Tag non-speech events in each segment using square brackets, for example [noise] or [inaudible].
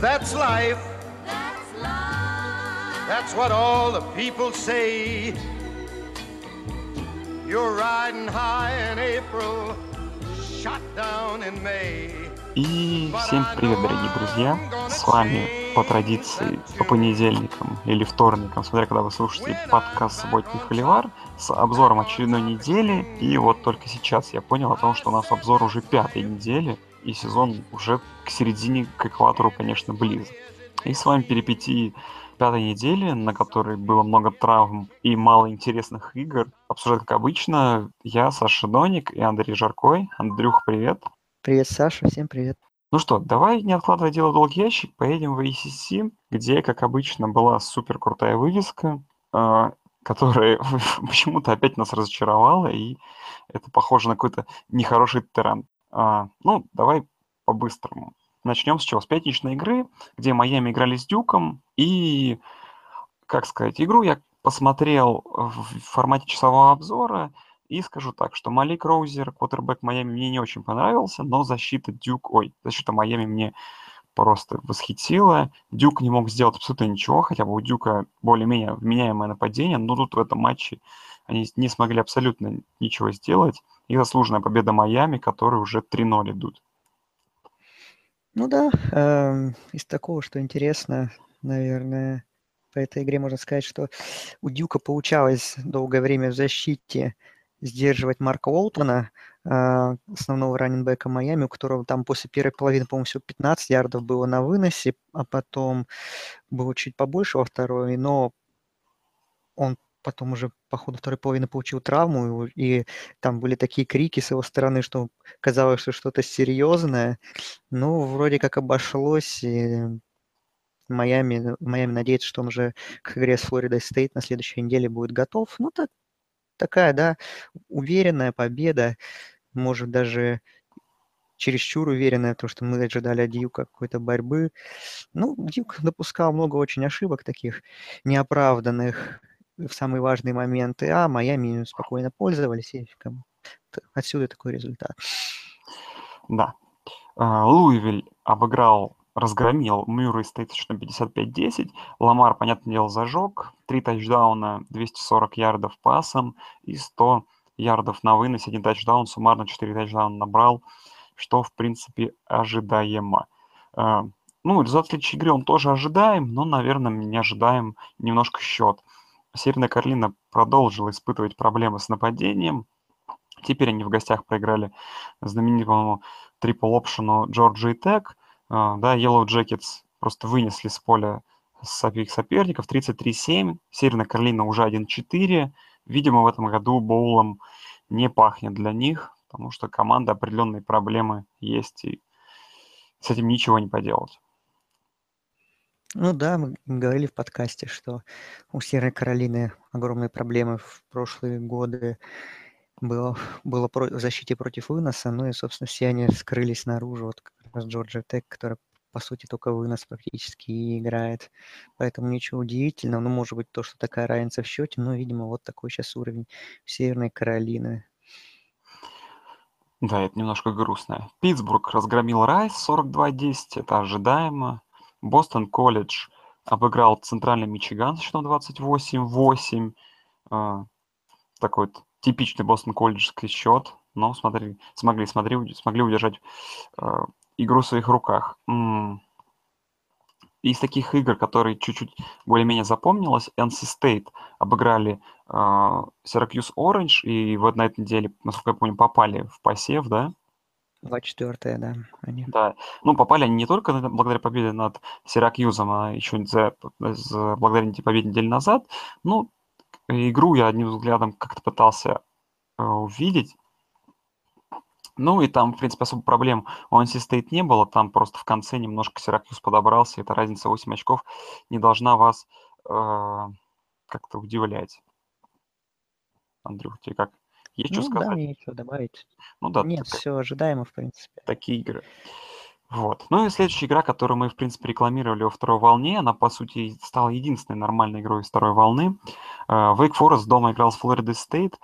That's life. That's life. That's what all the people say. You're riding high in April, shot down in May. И всем привет, дорогие друзья! С вами по традиции по понедельникам или вторникам, смотря когда вы слушаете подкаст «Субботний холивар» с обзором очередной недели. И вот только сейчас я понял о том, что у нас обзор уже пятой недели, и сезон уже к середине, к экватору, конечно, близок. И с вами перипетии пятой недели, на которой было много травм и мало интересных игр. Обсуждать, как обычно, я, Саша Доник и Андрей Жаркой. Андрюх, привет. Привет, Саша, всем привет. Ну что, давай, не откладывая дело в долгий ящик, поедем в ACC, где, как обычно, была супер крутая вывеска, э, которая [laughs] почему-то опять нас разочаровала, и это похоже на какой-то нехороший тренд. Э, ну, давай по-быстрому. Начнем с чего? С пятничной игры, где Майами играли с Дюком. И, как сказать, игру я посмотрел в формате часового обзора. И скажу так, что Малик Роузер, квотербек Майами, мне не очень понравился, но защита Дюк, ой, защита Майами мне просто восхитила. Дюк не мог сделать абсолютно ничего, хотя бы у Дюка более-менее вменяемое нападение, но тут в этом матче они не смогли абсолютно ничего сделать. И заслуженная победа Майами, которые уже 3-0 идут. Ну да, эм, из такого, что интересно, наверное, по этой игре можно сказать, что у Дюка получалось долгое время в защите сдерживать Марка Уолтона, э, основного раненбека Майами, у которого там после первой половины, по-моему, всего 15 ярдов было на выносе, а потом было чуть побольше во второй, но он потом уже по ходу второй половины получил травму, и там были такие крики с его стороны, что казалось, что что-то серьезное. Ну, вроде как обошлось, и Майами, Майами надеется, что он уже к игре с Флоридой Стейт на следующей неделе будет готов. Ну, так, такая, да, уверенная победа, может, даже чересчур уверенная, потому что мы ожидали от Дьюка какой-то борьбы. Ну, Дьюк допускал много очень ошибок таких неоправданных в самые важные моменты, а Майами спокойно пользовались, и отсюда такой результат. Да. А, Луивиль обыграл, разгромил Мюррей стоит счетом 55-10. Ламар, понятное дело, зажег. Три тачдауна, 240 ярдов пасом и 100 ярдов на выносе. Один тачдаун, суммарно 4 тачдауна набрал, что, в принципе, ожидаемо. А, ну, результат следующей игры он тоже ожидаем, но, наверное, не ожидаем немножко счет. Северная Каролина продолжила испытывать проблемы с нападением. Теперь они в гостях проиграли знаменитому трипл-опшену Джорджи Тек. Да, Yellow Jackets просто вынесли с поля своих соперников 33-7. Северная Каролина уже 1-4. Видимо, в этом году боулом не пахнет для них, потому что команда определенные проблемы есть, и с этим ничего не поделать. Ну да, мы говорили в подкасте, что у Северной Каролины огромные проблемы в прошлые годы было, было про, в защите против выноса, ну и, собственно, все они скрылись наружу, вот как раз Джорджия Тек, который, по сути, только вынос практически и играет. Поэтому ничего удивительного, ну, может быть, то, что такая разница в счете, но, видимо, вот такой сейчас уровень Северной Каролины. Да, это немножко грустно. Питтсбург разгромил Райс 42-10, это ожидаемо. Бостон колледж обыграл Центральный Мичиган с счетом 28-8. А, такой вот типичный Бостон колледжский счет, но смотри, смогли, смотри, смогли удержать э, игру в своих руках. Из таких игр, которые чуть-чуть более-менее запомнилось, NC State обыграли э, Syracuse Orange, и вот на этой неделе, насколько я помню, попали в посев, да? 24 да. Они. Да. Ну, попали они не только благодаря победе над Сиракьюзом, а еще за, за, благодаря победе недели назад. Ну, игру я одним взглядом как-то пытался э, увидеть. Ну и там, в принципе, особо проблем у NC State не было. Там просто в конце немножко Сиракьюз подобрался. Эта разница 8 очков не должна вас э, как-то удивлять. Андрюх, тебе как? Есть что ну, сказать? да, мне ничего добавить. Ну да. Нет, так, все ожидаемо, в принципе. Такие игры. Вот. Ну и следующая игра, которую мы, в принципе, рекламировали во второй волне, она, по сути, стала единственной нормальной игрой из второй волны. Wake Forest дома играл с Florida State,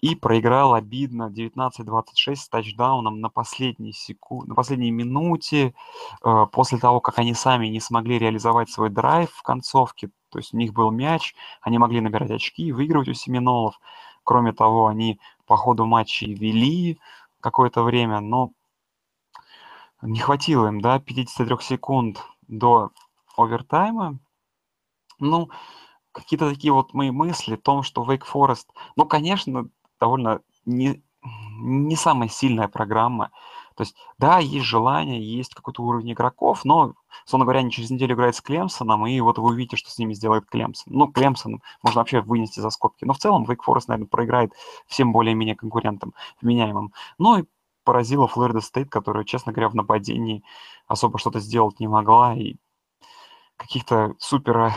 и проиграл обидно 19-26 с тачдауном на последней, секу... на последней минуте, э, после того, как они сами не смогли реализовать свой драйв в концовке, то есть у них был мяч, они могли набирать очки и выигрывать у Семенолов. Кроме того, они по ходу матча вели какое-то время, но не хватило им, да, 53 секунд до овертайма. Ну, какие-то такие вот мои мысли о том, что Wake Forest, ну, конечно, довольно не, не самая сильная программа. То есть, да, есть желание, есть какой-то уровень игроков, но, словно говоря, они через неделю играют с Клемсоном, и вот вы увидите, что с ними сделает Клемсон. Ну, Клемсон можно вообще вынести за скобки. Но в целом Wake Forest, наверное, проиграет всем более-менее конкурентам, вменяемым. Ну и поразила Флорида Стейт, которая, честно говоря, в нападении особо что-то сделать не могла, и каких-то супер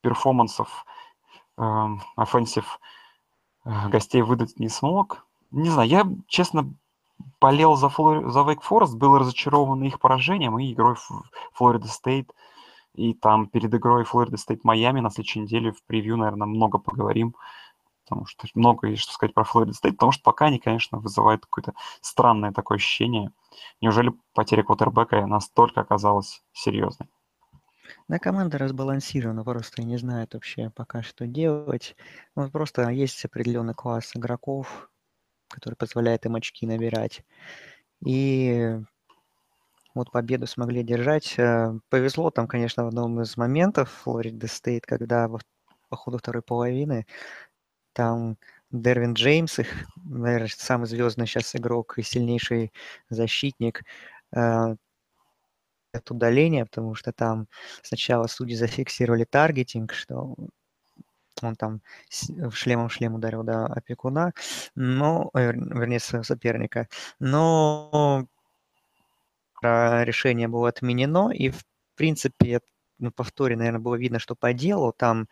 перформансов offensive э, Э, гостей выдать не смог. Не знаю, я, честно, болел за, Флор... за Wake Forest, был разочарован их поражением и игрой Флорида Стейт. И там перед игрой Флорида Стейт Майами на следующей неделе в превью, наверное, много поговорим. Потому что много есть что сказать про Флорида Стейт, потому что пока они, конечно, вызывают какое-то странное такое ощущение. Неужели потеря квотербека настолько оказалась серьезной? Да, команда разбалансирована, просто не знает вообще пока что делать. Ну, просто есть определенный класс игроков, который позволяет им очки набирать. И вот победу смогли держать. Э, повезло там, конечно, в одном из моментов Флорида Стейт, когда по ходу второй половины там Дервин Джеймс, их, наверное, самый звездный сейчас игрок и сильнейший защитник, э, от удаления, потому что там сначала судьи зафиксировали таргетинг, что он там в шлемом шлем ударил до опекуна, но, э, вернее, своего соперника. Но решение было отменено, и, в принципе, на повторе, наверное, было видно, что по делу там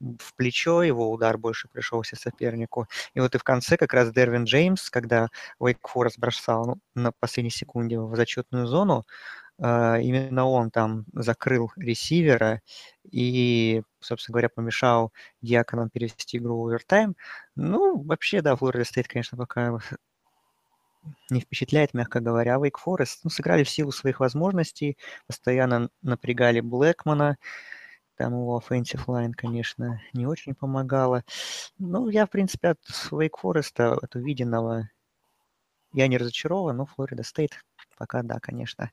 в плечо его удар больше пришелся сопернику. И вот и в конце как раз Дервин Джеймс, когда Уэйк Форест бросал ну, на последней секунде в зачетную зону, а, именно он там закрыл ресивера и, собственно говоря, помешал Диаконам перевести игру в овертайм. Ну, вообще, да, Флорида стоит, конечно, пока [laughs] не впечатляет, мягко говоря. Вейк Форест ну, сыграли в силу своих возможностей, постоянно напрягали Блэкмана, там его offensive line, конечно, не очень помогало. Ну, я, в принципе, от Вейк Фореста, от увиденного, я не разочарован, но Флорида Стейт пока, да, конечно,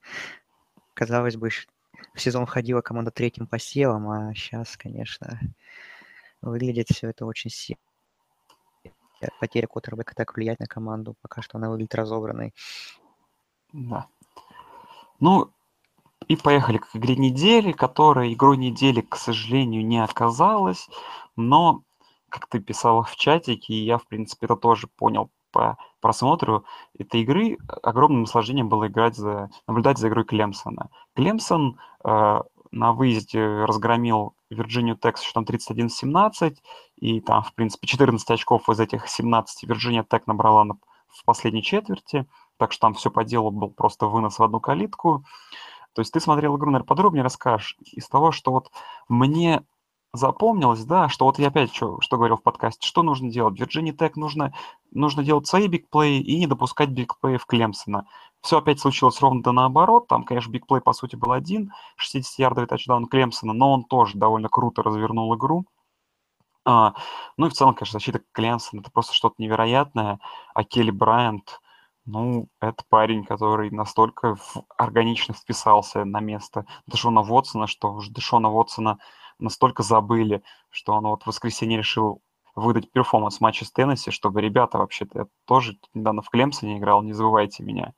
казалось бы, в сезон входила команда третьим посевом, а сейчас, конечно, выглядит все это очень сильно. Потеря Коттербека так влияет на команду, пока что она выглядит разобранной. Да. Ну, и поехали к игре недели, которая игрой недели, к сожалению, не оказалась, но, как ты писал в чатике, и я, в принципе, это тоже понял по просмотру этой игры огромным наслаждением было играть за, наблюдать за игрой Клемсона. Клемсон э, на выезде разгромил Вирджинию Тек с счетом 31-17, и там, в принципе, 14 очков из этих 17 Вирджиния Тек набрала на, в последней четверти, так что там все по делу был просто вынос в одну калитку. То есть ты смотрел игру, наверное, подробнее расскажешь из того, что вот мне запомнилось, да, что вот я опять что, что говорил в подкасте, что нужно делать? Virginia Tech нужно, нужно делать свои бигплеи и не допускать бигплеев Клемсона. Все опять случилось ровно да наоборот. Там, конечно, бигплей, по сути, был один, 60-ярдовый тачдаун Клемсона, но он тоже довольно круто развернул игру. А, ну и в целом, конечно, защита Клемсона это просто что-то невероятное. А Келли Брайант, ну, это парень, который настолько органично вписался на место Дэшона Вотсона, что уже Дэшона Вотсона настолько забыли, что он вот в воскресенье решил выдать перформанс матча с Теннесси, чтобы ребята, вообще-то, я тоже недавно в Клемсоне играл, не забывайте меня.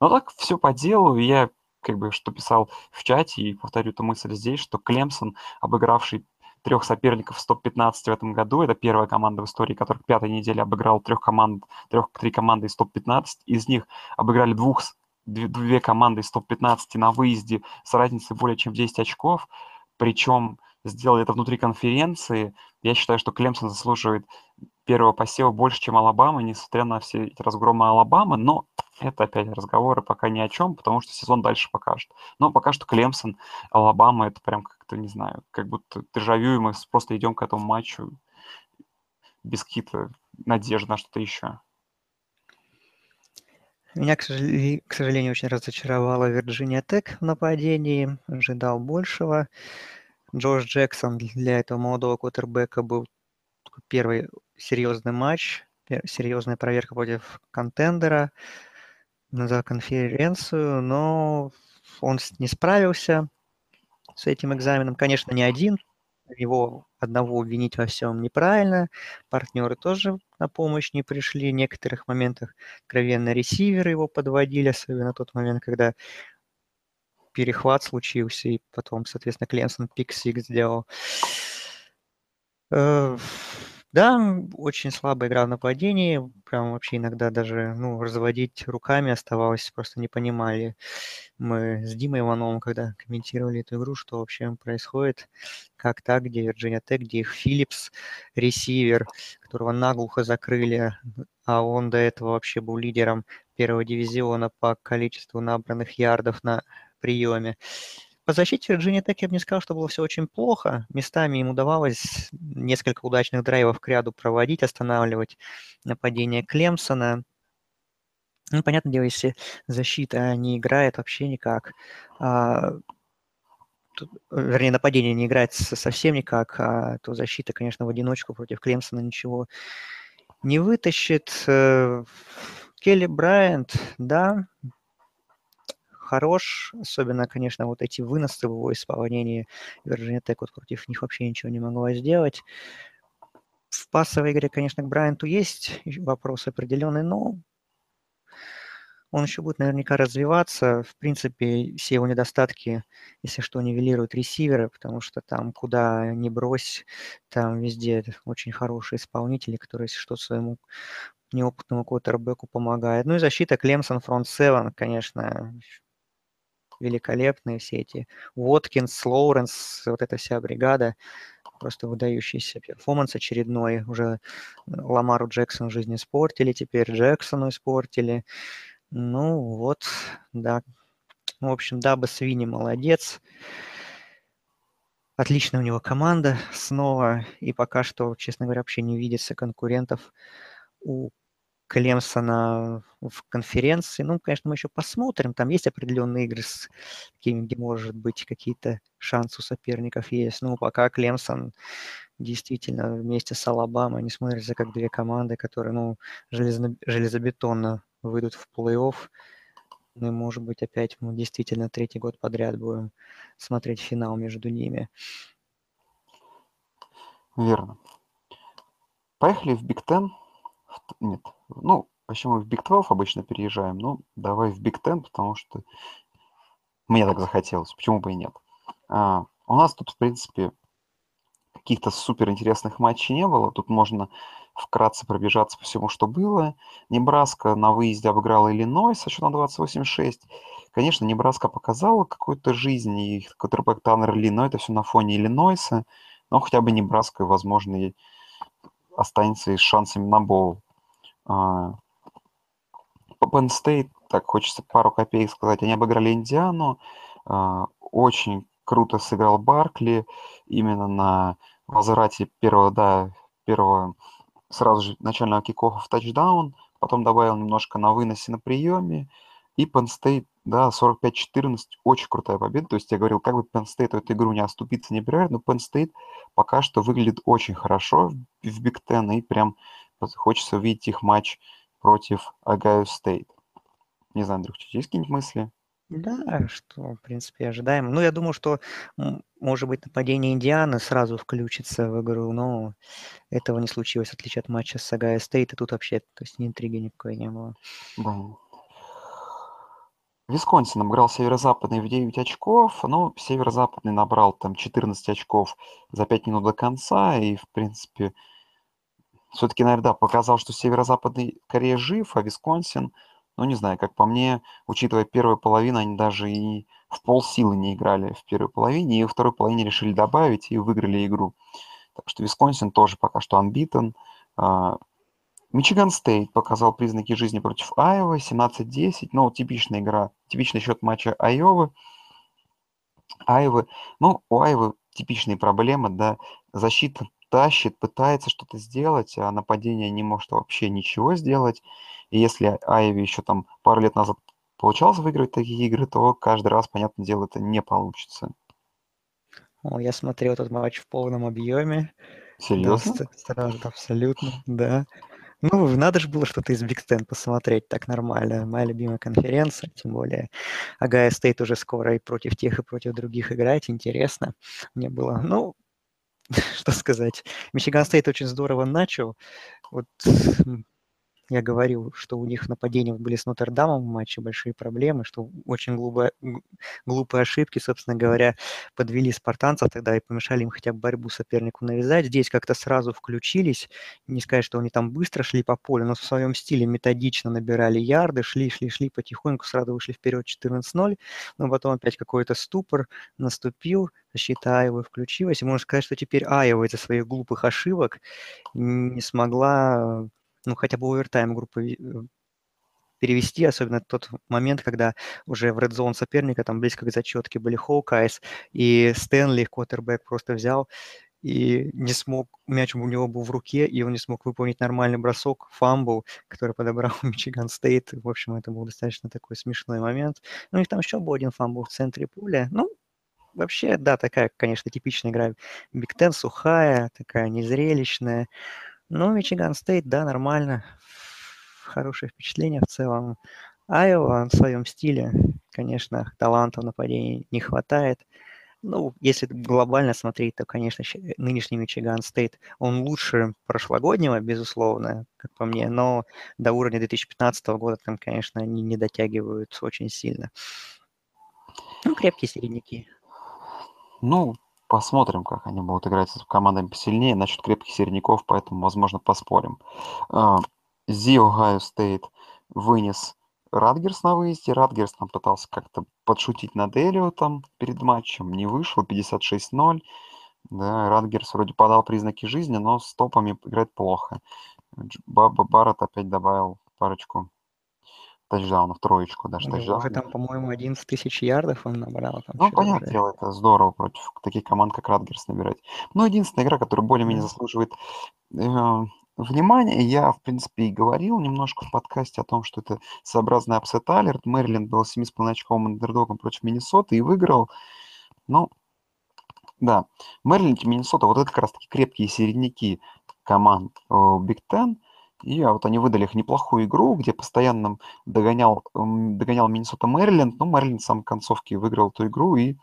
Но так все по делу, и я как бы что писал в чате, и повторю эту мысль здесь, что Клемсон, обыгравший трех соперников в топ-15 в этом году. Это первая команда в истории, которая к пятой неделе обыграла трех команд, трех, три команды из топ-15. Из них обыграли двух, две, команды из топ-15 на выезде с разницей более чем в 10 очков. Причем сделали это внутри конференции. Я считаю, что Клемсон заслуживает первого посева больше, чем Алабама, несмотря на все эти разгромы Алабамы, но это опять разговоры пока ни о чем, потому что сезон дальше покажет. Но пока что Клемсон, Алабама, это прям как-то, не знаю, как будто дежавю, и мы просто идем к этому матчу без каких-то надежд на что-то еще. Меня, к сожалению, очень разочаровала Вирджиния Тек в нападении. Ожидал большего. Джош Джексон для этого молодого квотербека был первый серьезный матч, серьезная проверка против контендера за конференцию, но он не справился с этим экзаменом. Конечно, не один, его одного обвинить во всем неправильно, партнеры тоже на помощь не пришли, в некоторых моментах откровенно ресиверы его подводили, особенно тот момент, когда перехват случился, и потом, соответственно, Кленсон пик-сик сделал. Да, очень слабая игра в нападении, прям вообще иногда даже, ну, разводить руками оставалось, просто не понимали мы с Димой Ивановым, когда комментировали эту игру, что вообще происходит, как так, где Вирджиния Тек, где их Филлипс, ресивер, которого наглухо закрыли, а он до этого вообще был лидером первого дивизиона по количеству набранных ярдов на приеме. По защите Вирджиния Тек я бы не сказал, что было все очень плохо. Местами им удавалось несколько удачных драйвов к ряду проводить, останавливать нападение Клемсона. Ну, понятное дело, если защита не играет вообще никак, а, тут, вернее, нападение не играет совсем никак, а, то защита, конечно, в одиночку против Клемсона ничего не вытащит. Э, Келли Брайант, да, хорош, особенно, конечно, вот эти выносы в его исполнении. Virginia Tech вот против них вообще ничего не могла сделать. В пассовой игре, конечно, к Брайанту есть вопрос определенный, но он еще будет наверняка развиваться. В принципе, все его недостатки, если что, нивелируют ресиверы, потому что там куда ни брось, там везде очень хорошие исполнители, которые, если что, своему неопытному квотербеку помогает. Ну и защита Клемсон, фронт 7, конечно, великолепные все эти Уоткинс, Лоуренс, вот эта вся бригада, просто выдающийся перформанс очередной. Уже Ламару Джексону жизнь испортили, теперь Джексону испортили. Ну вот, да. В общем, Даба Свини молодец. Отличная у него команда снова. И пока что, честно говоря, вообще не видится конкурентов у Клемсона в конференции. Ну, конечно, мы еще посмотрим. Там есть определенные игры, с какими, где, может быть, какие-то шансы у соперников есть. Ну, пока Клемсон действительно вместе с Алабамой, они смотрятся как две команды, которые, ну, железобетонно выйдут в плей-офф. Ну, и, может быть, опять мы действительно третий год подряд будем смотреть финал между ними. Верно. Поехали в Биг Тен. Нет, ну, вообще мы в Big 12 обычно переезжаем, ну, давай в Big Ten, потому что мне так захотелось, почему бы и нет. А, у нас тут, в принципе, каких-то супер интересных матчей не было. Тут можно вкратце пробежаться по всему, что было. Небраска на выезде обыграла Иллинойс со счетом 28-6. Конечно, Небраска показала какую-то жизнь, и квотербек Таннер Ли, но это все на фоне Иллинойса. Но хотя бы Небраска, возможно, останется и с шансами на боул. А, Penn State, так хочется пару копеек сказать, они обыграли Индиану. А, очень круто сыграл Баркли именно на возврате первого, да, первого сразу же начального кикофа в тачдаун, потом добавил немножко на выносе на приеме, и Penn State, да, 45-14, очень крутая победа. То есть я говорил, как бы Penn State эту игру не оступиться не проверить, но Penn State пока что выглядит очень хорошо в Big Ten, и прям хочется увидеть их матч против Огайо Стейт. Не знаю, Андрюх, есть какие-нибудь мысли? Да, что, в принципе, ожидаемо. Ну, я думаю, что, может быть, нападение Индианы сразу включится в игру, но этого не случилось, в отличие от матча с Огайо Стейт, и тут вообще, то есть, интриги никакой не было. Да. Висконсин обыграл северо-западный в 9 очков, но северо-западный набрал там 14 очков за 5 минут до конца, и, в принципе, все-таки, наверное, да, показал, что северо-западный курилка жив, а Висконсин, ну, не знаю, как по мне, учитывая первую половину, они даже и в полсилы не играли в первой половине, и во второй половине решили добавить и выиграли игру. Так что Висконсин тоже пока что unbeaten. А, Мичиган Стейт показал признаки жизни против Айовы, 17-10, ну, типичная игра, типичный счет матча Айовы. Айвы, ну, у Айвы типичные проблемы, да, защита тащит, пытается что-то сделать, а нападение не может вообще ничего сделать. И если Айви еще там пару лет назад получалось выиграть такие игры, то каждый раз, понятное дело, это не получится. О, я смотрел этот матч в полном объеме. Серьезно? Сразу, абсолютно, да. Ну, надо же было что-то из Big Ten посмотреть так нормально. Моя любимая конференция, тем более Огайо Стейт уже скоро и против тех, и против других играть. Интересно. Мне было, ну, [laughs] что сказать. Мичиган Стейт очень здорово начал. Вот я говорил, что у них нападения были с Нотр-Дамом в матче, большие проблемы, что очень глупые, глупые ошибки, собственно говоря, подвели спартанцев тогда и помешали им хотя бы борьбу сопернику навязать. Здесь как-то сразу включились, не сказать, что они там быстро шли по полю, но в своем стиле методично набирали ярды, шли, шли, шли потихоньку, сразу вышли вперед 14-0, но потом опять какой-то ступор наступил, защита Айовы включилась, и можно сказать, что теперь Айова из-за своих глупых ошибок не смогла ну, хотя бы овертайм игру бы э, перевести, особенно тот момент, когда уже в red zone соперника там близко к зачетке были Хоукайс, и Стэнли, квотербек, просто взял и не смог, мяч у него был в руке, и он не смог выполнить нормальный бросок, фамбл, который подобрал [laughs] Мичиган Стейт. В общем, это был достаточно такой смешной момент. Ну, у них там еще был один фамбл в центре поля. Ну, вообще, да, такая, конечно, типичная игра Big Ten, сухая, такая незрелищная. Ну, Мичиган Стейт, да, нормально. Хорошее впечатление в целом. Айова в своем стиле, конечно, таланта в нападении не хватает. Ну, если глобально смотреть, то, конечно, нынешний Мичиган Стейт, он лучше прошлогоднего, безусловно, как по мне, но до уровня 2015 года там, конечно, они не дотягивают очень сильно. Ну, крепкие середняки. Ну, Посмотрим, как они будут играть с командами посильнее. Насчет крепких середняков, поэтому, возможно, поспорим. Зи Ohio State вынес Радгерс на выезде. Радгерс там пытался как-то подшутить над там перед матчем. Не вышло, 56-0. Да, Радгерс вроде подал признаки жизни, но с топами играет плохо. Баба Барретт опять добавил парочку тачдаунов, троечку даже ну, тачдаунов. Уже там, по-моему, 11 тысяч ярдов он набрал. Там ну, понятное дело, это здорово против таких команд, как Ратгерс набирать. Но единственная игра, которая более-менее заслуживает э, внимания, я, в принципе, и говорил немножко в подкасте о том, что это своеобразный upset alert. Мэриленд был 7,5 очковым андердогом против Миннесоты и выиграл. Ну, да, Мэриленд и Миннесота, вот это как раз-таки крепкие середняки команд Биг Ten – и а вот они выдали их неплохую игру, где постоянно догонял, догонял Миннесота Мэриленд, но Мэриленд в самой концовке выиграл эту игру, и,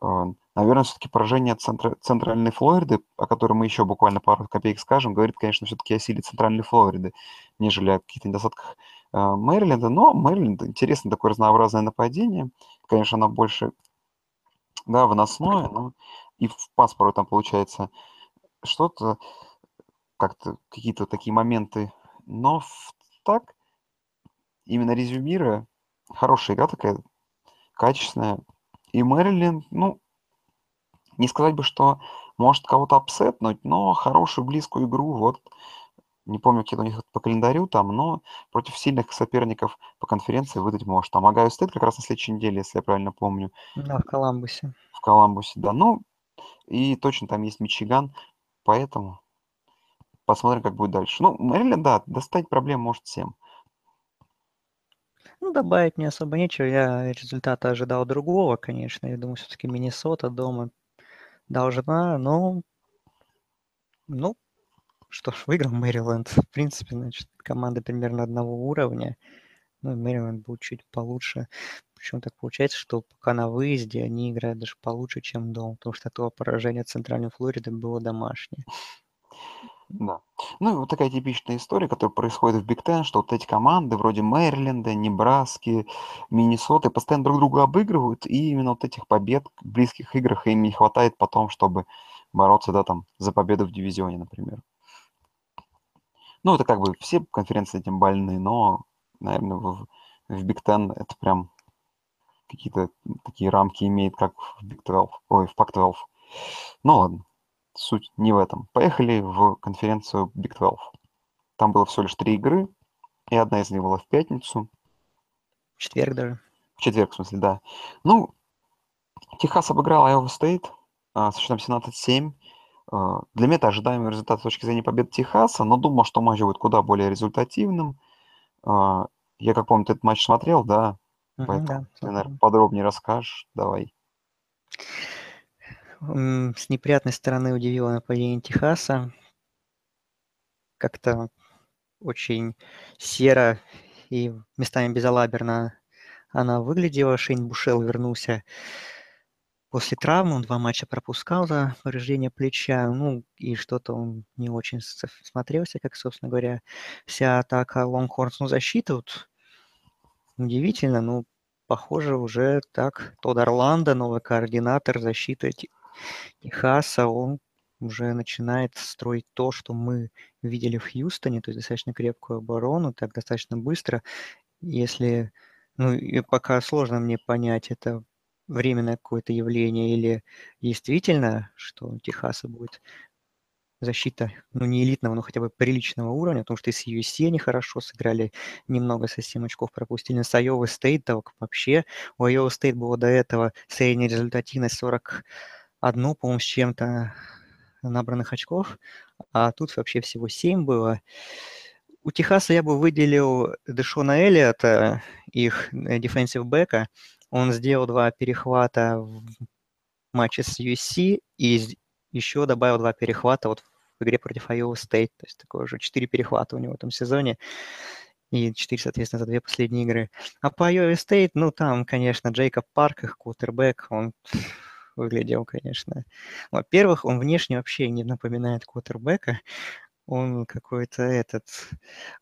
э, наверное, все-таки поражение центра, Центральной Флориды, о котором мы еще буквально пару копеек скажем, говорит, конечно, все-таки о силе Центральной Флориды, нежели о каких-то недостатках э, Мэриленда, но Мэриленд интересно такое разнообразное нападение, конечно, оно больше, да, выносное, но и в паспору там получается что-то, как-то какие-то такие моменты. Но так, именно резюмируя, хорошая игра такая, качественная. И Мэрилин, ну, не сказать бы, что может кого-то апсетнуть, но хорошую близкую игру, вот, не помню, какие у них по календарю там, но против сильных соперников по конференции выдать может. Там Огайо Стейт как раз на следующей неделе, если я правильно помню. Да, в Коламбусе. В Коламбусе, да. Ну, и точно там есть Мичиган, поэтому Посмотрим, как будет дальше. Ну, Мэриленд, да, достать проблем может всем. Ну, добавить мне особо нечего. Я результата ожидал другого, конечно. Я думаю, все-таки Миннесота дома должна, но... Ну, что ж, выиграл Мэриленд. В принципе, значит, команда примерно одного уровня. Ну, Мэриленд будет чуть получше. Причем так получается, что пока на выезде они играют даже получше, чем дома, потому что то поражение Центральной Флориды было домашнее. Да. Ну и вот такая типичная история, которая происходит в Биг Тен, что вот эти команды вроде Мэриленда, Небраски, Миннесоты постоянно друг друга обыгрывают, и именно вот этих побед в близких играх им не хватает потом, чтобы бороться, да, там, за победу в дивизионе, например. Ну, это как бы все конференции этим больны, но, наверное, в, в Big Ten это прям какие-то такие рамки имеет, как в Big 12, ой, в Pac-12. Ну ладно суть не в этом. Поехали в конференцию Big 12. Там было всего лишь три игры, и одна из них была в пятницу. В четверг даже. В четверг, в смысле, да. Ну, Техас обыграл Iowa State а, со счетом 17-7. А, для меня это ожидаемый результат с точки зрения победы Техаса, но думал, что матч будет куда более результативным. А, я, как помню, ты этот матч смотрел, да? Поэтому да, ты, наверное, подробнее расскажешь. Давай. С неприятной стороны удивило нападение Техаса. Как-то очень серо и местами безалаберно она выглядела. Шейн Бушел вернулся после травмы, он два матча пропускал за повреждение плеча, ну и что-то он не очень смотрелся, как, собственно говоря, вся атака. Лонгхорнс, ну защита вот удивительно, ну похоже уже так, Тодд Орландо, новый координатор защиты Техаса, он уже начинает строить то, что мы видели в Хьюстоне, то есть достаточно крепкую оборону, так достаточно быстро. Если, ну и пока сложно мне понять, это временное какое-то явление или действительно, что у Техаса будет защита, ну не элитного, но хотя бы приличного уровня, потому что и с USC они хорошо сыграли, немного со 7 очков пропустили. С Iowa State так вообще, у Iowa State было до этого средняя результативность 41, по-моему, с чем-то набранных очков, а тут вообще всего 7 было. У Техаса я бы выделил Дэшона Эллиота, их дефенсив бэка. Он сделал два перехвата в матче с USC и еще добавил два перехвата вот в игре против Iowa State. То есть такое уже четыре перехвата у него в этом сезоне. И четыре, соответственно, за две последние игры. А по Iowa State, ну, там, конечно, Джейкоб Парк, их квотербек, он выглядел, конечно... Во-первых, он внешне вообще не напоминает квотербека. Он какой-то этот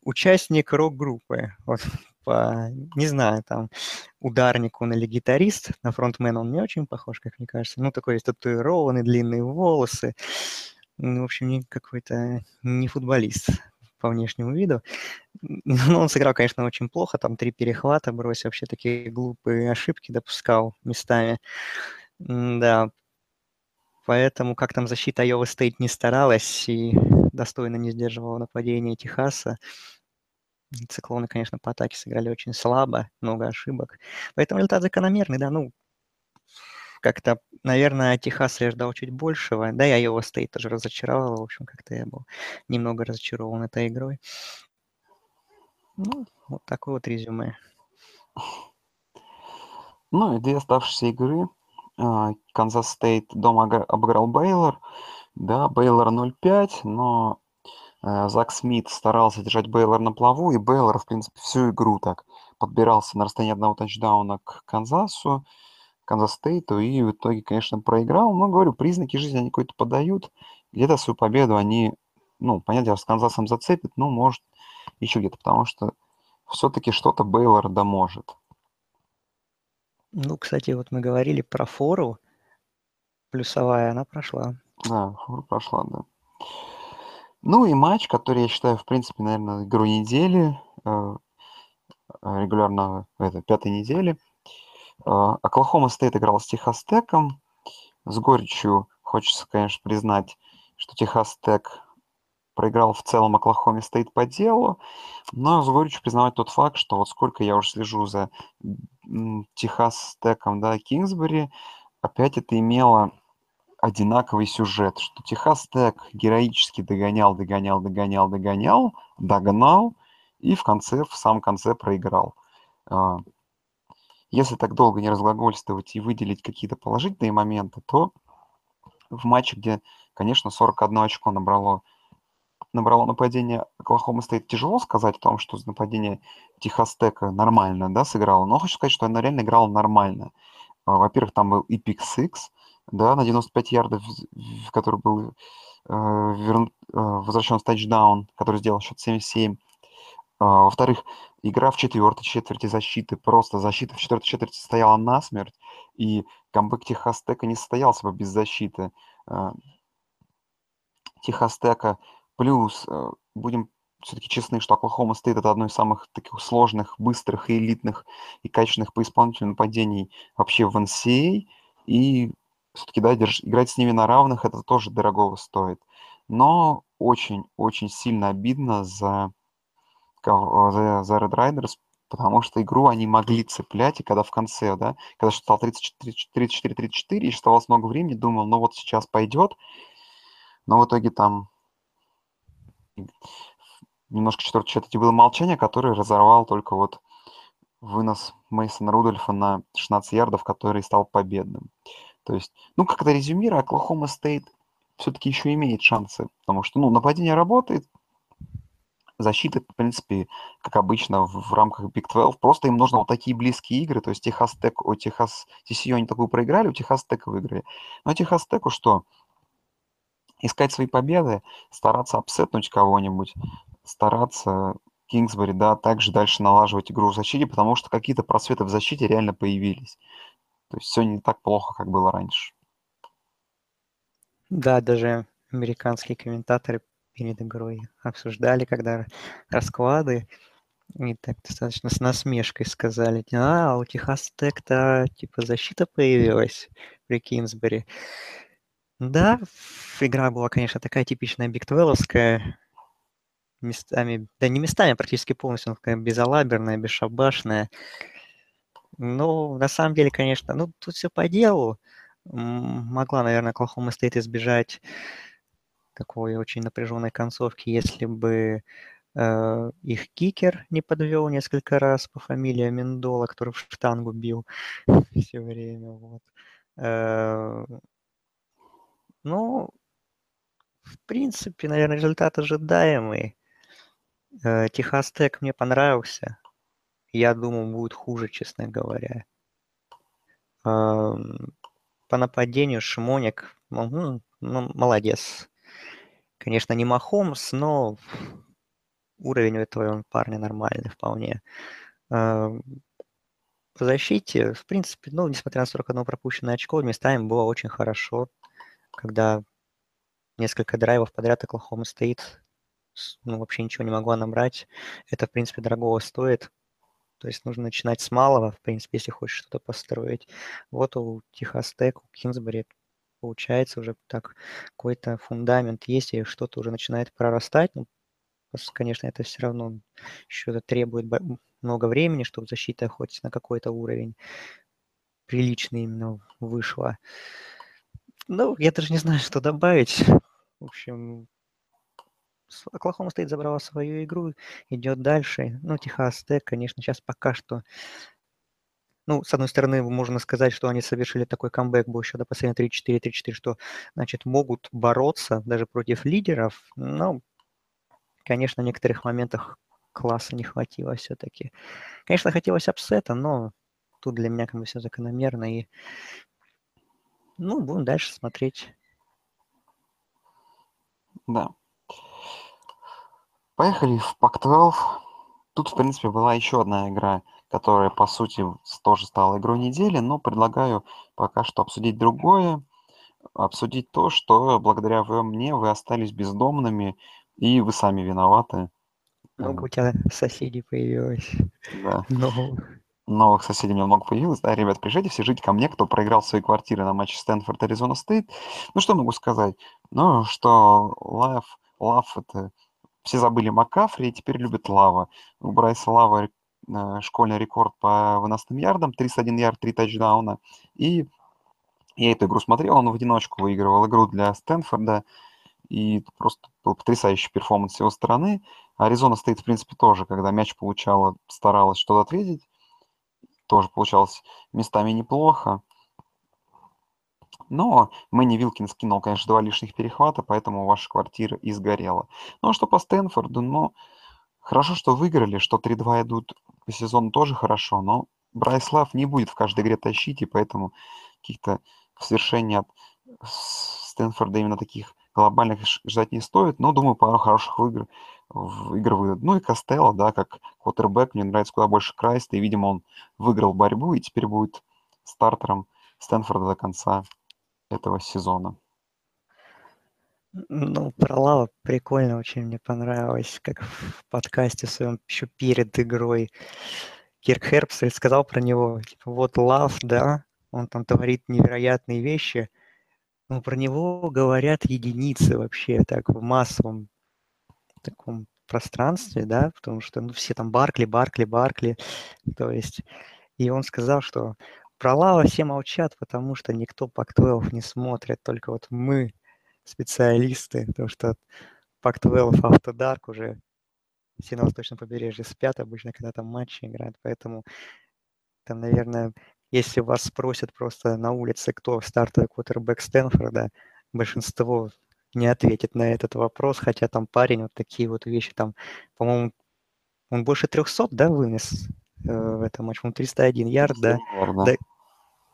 участник рок-группы. Вот по, не знаю, там, ударник он или гитарист. На фронтмена он не очень похож, как мне кажется. Ну, такой татуированный, длинные волосы. Ну, в общем, какой-то не футболист по внешнему виду. [laughs] Но он сыграл, конечно, очень плохо. Там три перехвата бросил, вообще такие глупые ошибки допускал местами. Да, поэтому как там защита Iowa State не старалась и достойно не сдерживала нападение Техаса. Циклоны, конечно, по атаке сыграли очень слабо, много ошибок. Поэтому результат закономерный, да, ну, как-то, наверное, Техас я ждал чуть большего. Да, я его Стейт тоже разочаровал. В общем, как-то я был немного разочарован этой игрой. Ну, вот такое вот резюме. Ну и две оставшиеся игры. Канзас Стейт дома обыграл Бейлор. Да, Бейлор 0-5, но э, Зак Смит старался держать Бейлор на плаву, и Бейлор, в принципе, всю игру так подбирался на расстоянии одного тачдауна к Канзасу, Канзас Стейту, и в итоге, конечно, проиграл. Но, говорю, признаки жизни они какой-то подают. Где-то свою победу они, ну, понятно, с Канзасом зацепят, ну, может, еще где-то, потому что все-таки что-то Бейлор да может. Ну, кстати, вот мы говорили про фору. Плюсовая, она прошла. Да, фора прошла, да. Ну и матч, который я считаю, в принципе, наверное, игру недели, э, регулярно, это, пятой недели. Э, Оклахома Стейт играл с Техас Теком. С горечью хочется, конечно, признать, что Техас Тек проиграл в целом Оклахоме Стейт по делу, но с горечью признавать тот факт, что вот сколько я уже слежу за Техас Теком, да, Кингсбери, опять это имело одинаковый сюжет, что Техас Тек героически догонял, догонял, догонял, догонял, догнал и в конце, в самом конце проиграл. Если так долго не разглагольствовать и выделить какие-то положительные моменты, то в матче, где, конечно, 41 очко набрало, набрало нападение Оклахома стоит тяжело сказать о том, что нападение Техас Тека нормально, да, сыграло, но хочу сказать, что она реально играла нормально. Во-первых, там был и пик Six, да, на 95 ярдов, в который был э, верн, э, возвращен с тачдаун, который сделал счет 7-7. А, во-вторых, игра в четвертой четверти защиты, просто защита в четвертой четверти стояла насмерть, и камбэк Техастека не состоялся бы без защиты. А, Техастека плюс, э, будем все-таки честны, что Оклахома стоит это одно из самых таких сложных, быстрых и элитных и качественных по исполнителю нападений вообще в NCAA, и все-таки, да, держ, играть с ними на равных, это тоже дорогого стоит. Но очень-очень сильно обидно за, за, за Red Riders, потому что игру они могли цеплять, и когда в конце, да, когда считал 34-34, и оставалось много времени, думал, ну вот сейчас пойдет, Но в итоге там немножко четвертый счет было молчание, который разорвал только вот вынос Мейсона Рудольфа на 16 ярдов, который стал победным. То есть, ну, как-то резюмируя, Оклахома Стейт все-таки еще имеет шансы, потому что, ну, нападение работает, защита, в принципе, как обычно в, в рамках Big 12, просто им нужно вот такие близкие игры, то есть Техас Тек, у Техас TCU они такую проиграли, у Техас Тека выиграли. Но Техас Теку что? Искать свои победы, стараться апсетнуть кого-нибудь, стараться Кингсбери, да, также дальше налаживать игру в защите, потому что какие-то просветы в защите реально появились. То есть все не так плохо, как было раньше. Да, даже американские комментаторы перед игрой обсуждали, когда расклады, и так достаточно с насмешкой сказали, а, у Техас Тек-то типа защита появилась при Кинсбери. Да, игра была, конечно, такая типичная бигтвелловская, местами, да не местами, а практически полностью, такая безалаберная, бесшабашная. Ну, на самом деле, конечно, ну, тут все по делу. Могла, наверное, Оклахома Стейт избежать такой очень напряженной концовки, если бы э, их кикер не подвел несколько раз по фамилии Мендола, который в штангу бил [laughs] все время. Вот. Э, ну, в принципе, наверное, результат ожидаемый. Э, Техас Тек мне понравился. Я думал, будет хуже, честно говоря. По нападению Шимоник, ну, молодец. Конечно, не Махомс, но уровень у этого парня нормальный вполне. По защите, в принципе, ну, несмотря на 41 пропущенное очко, местами было очень хорошо, когда несколько драйвов подряд Оклахома стоит, ну, вообще ничего не могла набрать. Это, в принципе, дорогого стоит. То есть нужно начинать с малого, в принципе, если хочешь что-то построить. Вот у Техас Тек, у Кинсбери получается уже так какой-то фундамент есть, и что-то уже начинает прорастать. Ну, конечно, это все равно еще требует много времени, чтобы защита хоть на какой-то уровень приличный именно вышла. Ну, я даже не знаю, что добавить. В общем, Оклахома Стейт забрала свою игру, идет дальше. Ну, Техас Тек, конечно, сейчас пока что ну, с одной стороны, можно сказать, что они совершили такой камбэк был еще до последнего 3-4, 3-4, что, значит, могут бороться даже против лидеров, но, конечно, в некоторых моментах класса не хватило все-таки. Конечно, хотелось апсета, но тут для меня как бы все закономерно, и, ну, будем дальше смотреть. Да. Поехали в Пак-12. Тут, в принципе, была еще одна игра – которая, по сути, тоже стала игрой недели, но предлагаю пока что обсудить другое, обсудить то, что благодаря мне вы остались бездомными, и вы сами виноваты. Много у тебя соседей появилось. Да. Новых. Новых соседей у меня много появилось. Да, ребят, приезжайте все жить ко мне, кто проиграл свои квартиры на матче Стэнфорд, Аризона Стейт. Ну, что могу сказать? Ну, что Лав, Лав это... Все забыли Макафри и теперь любят Лава. У Брайса Лава Э, школьный рекорд по выносным ярдам, 31 ярд, 3 тачдауна. И я эту игру смотрел, он в одиночку выигрывал игру для Стэнфорда, и просто был потрясающий перформанс с его стороны. Аризона Стейт, в принципе, тоже, когда мяч получала, старалась что-то ответить, тоже получалось местами неплохо. Но Мэнни Вилкин скинул, конечно, два лишних перехвата, поэтому ваша квартира и сгорела. Ну, а что по Стэнфорду, ну, хорошо, что выиграли, что 3-2 идут по сезону тоже хорошо, но Брайслав не будет в каждой игре тащить, и поэтому каких-то свершений от Стэнфорда именно таких глобальных ждать не стоит, но, думаю, пару хороших игр, игр выйдут. Ну и Костелло, да, как квотербек, мне нравится куда больше Крайста, и, видимо, он выиграл борьбу и теперь будет стартером Стэнфорда до конца этого сезона. Ну, про Лава прикольно очень мне понравилось, как в подкасте своем еще перед игрой Кирк Хербсель сказал про него, типа, вот Лав, да, он там творит невероятные вещи, но про него говорят единицы вообще так в массовом таком пространстве, да, потому что ну, все там Баркли, Баркли, Баркли, то есть, и он сказал, что про Лава все молчат, потому что никто Пак-12 не смотрит, только вот мы специалисты, потому что Pac-12 Autodark уже все на восточном побережье спят обычно, когда там матчи играют, поэтому там, наверное, если вас спросят просто на улице, кто стартовый квотербек Стэнфорда, большинство не ответит на этот вопрос, хотя там парень вот такие вот вещи, там, по-моему, он больше 300, да, вынес э, в этом матче, он 301 ярд, да, да,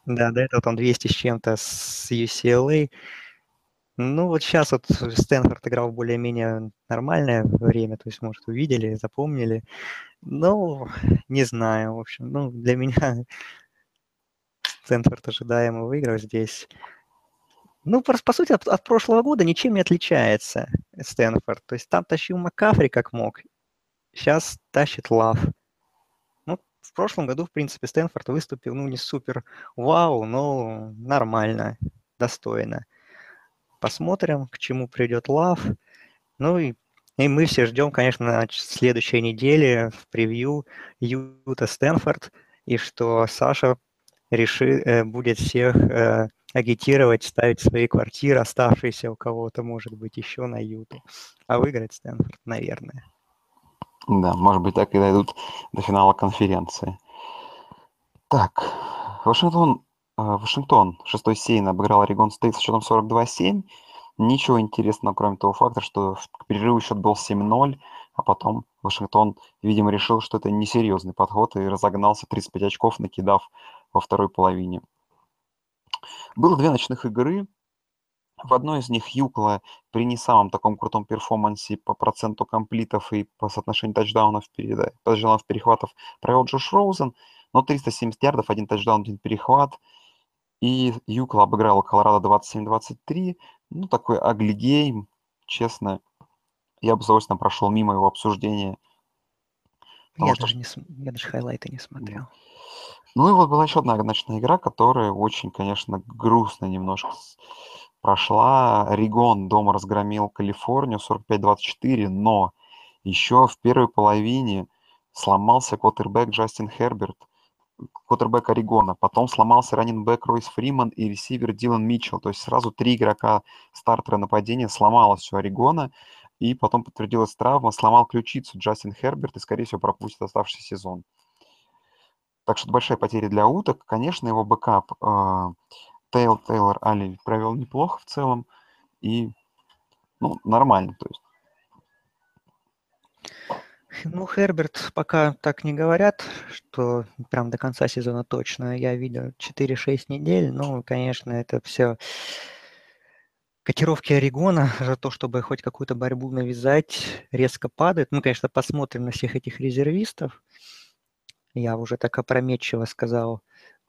да, до этого там 200 с чем-то с UCLA, ну, вот сейчас вот Стэнфорд играл более-менее нормальное время, то есть, может, увидели, запомнили. Ну, не знаю, в общем, ну, для меня Стэнфорд ожидаемо выиграл здесь. Ну, просто, по сути, от, от прошлого года ничем не отличается Стэнфорд. То есть там тащил Маккафри как мог, сейчас тащит Лав. Ну, в прошлом году, в принципе, Стэнфорд выступил, ну, не супер вау, но нормально, достойно. Посмотрим, к чему придет Лав. Ну и, и мы все ждем, конечно, следующей неделе в превью Юта Стэнфорд, и что Саша реши, э, будет всех э, агитировать, ставить свои квартиры, оставшиеся у кого-то, может быть, еще на Юту. А выиграть Стэнфорд, наверное. Да, может быть, так и дойдут до финала конференции. Так, Вашингтон, э, Вашингтон 6 сейн обыграл Орегон Стейт с счетом 42-7. Ничего интересного, кроме того факта, что к перерыву счет был 7-0, а потом Вашингтон, видимо, решил, что это несерьезный подход и разогнался 35 очков, накидав во второй половине. Было две ночных игры. В одной из них Юкла при не самом таком крутом перформансе по проценту комплитов и по соотношению тачдаунов, переда... тачдаунов перехватов провел Джош Роузен, но 370 ярдов, один тачдаун, один перехват. И Юкла обыграла Колорадо 27-23. Ну, такой агли честно. Я бы с удовольствием прошел мимо его обсуждения. Я, что... даже не, я даже хайлайты не смотрел. Ну и вот была еще одна ночная игра, которая очень, конечно, грустно немножко прошла. Орегон дома разгромил Калифорнию 45-24, но еще в первой половине сломался квотербек Джастин Херберт, квотербек Орегона. Потом сломался раннинбэк Ройс Фриман и ресивер Дилан Митчелл. То есть сразу три игрока стартера нападения сломалось у Орегона. И потом подтвердилась травма, сломал ключицу Джастин Херберт и, скорее всего, пропустит оставшийся сезон. Так что большая потеря для уток. Конечно, его backup э, Тейл Тейлор Али провел неплохо в целом. И, ну, нормально, то есть. Ну, Херберт пока так не говорят, что прям до конца сезона точно. Я видел 4-6 недель. Ну, конечно, это все котировки Орегона за то, чтобы хоть какую-то борьбу навязать, резко падают. Ну, конечно, посмотрим на всех этих резервистов. Я уже так опрометчиво сказал,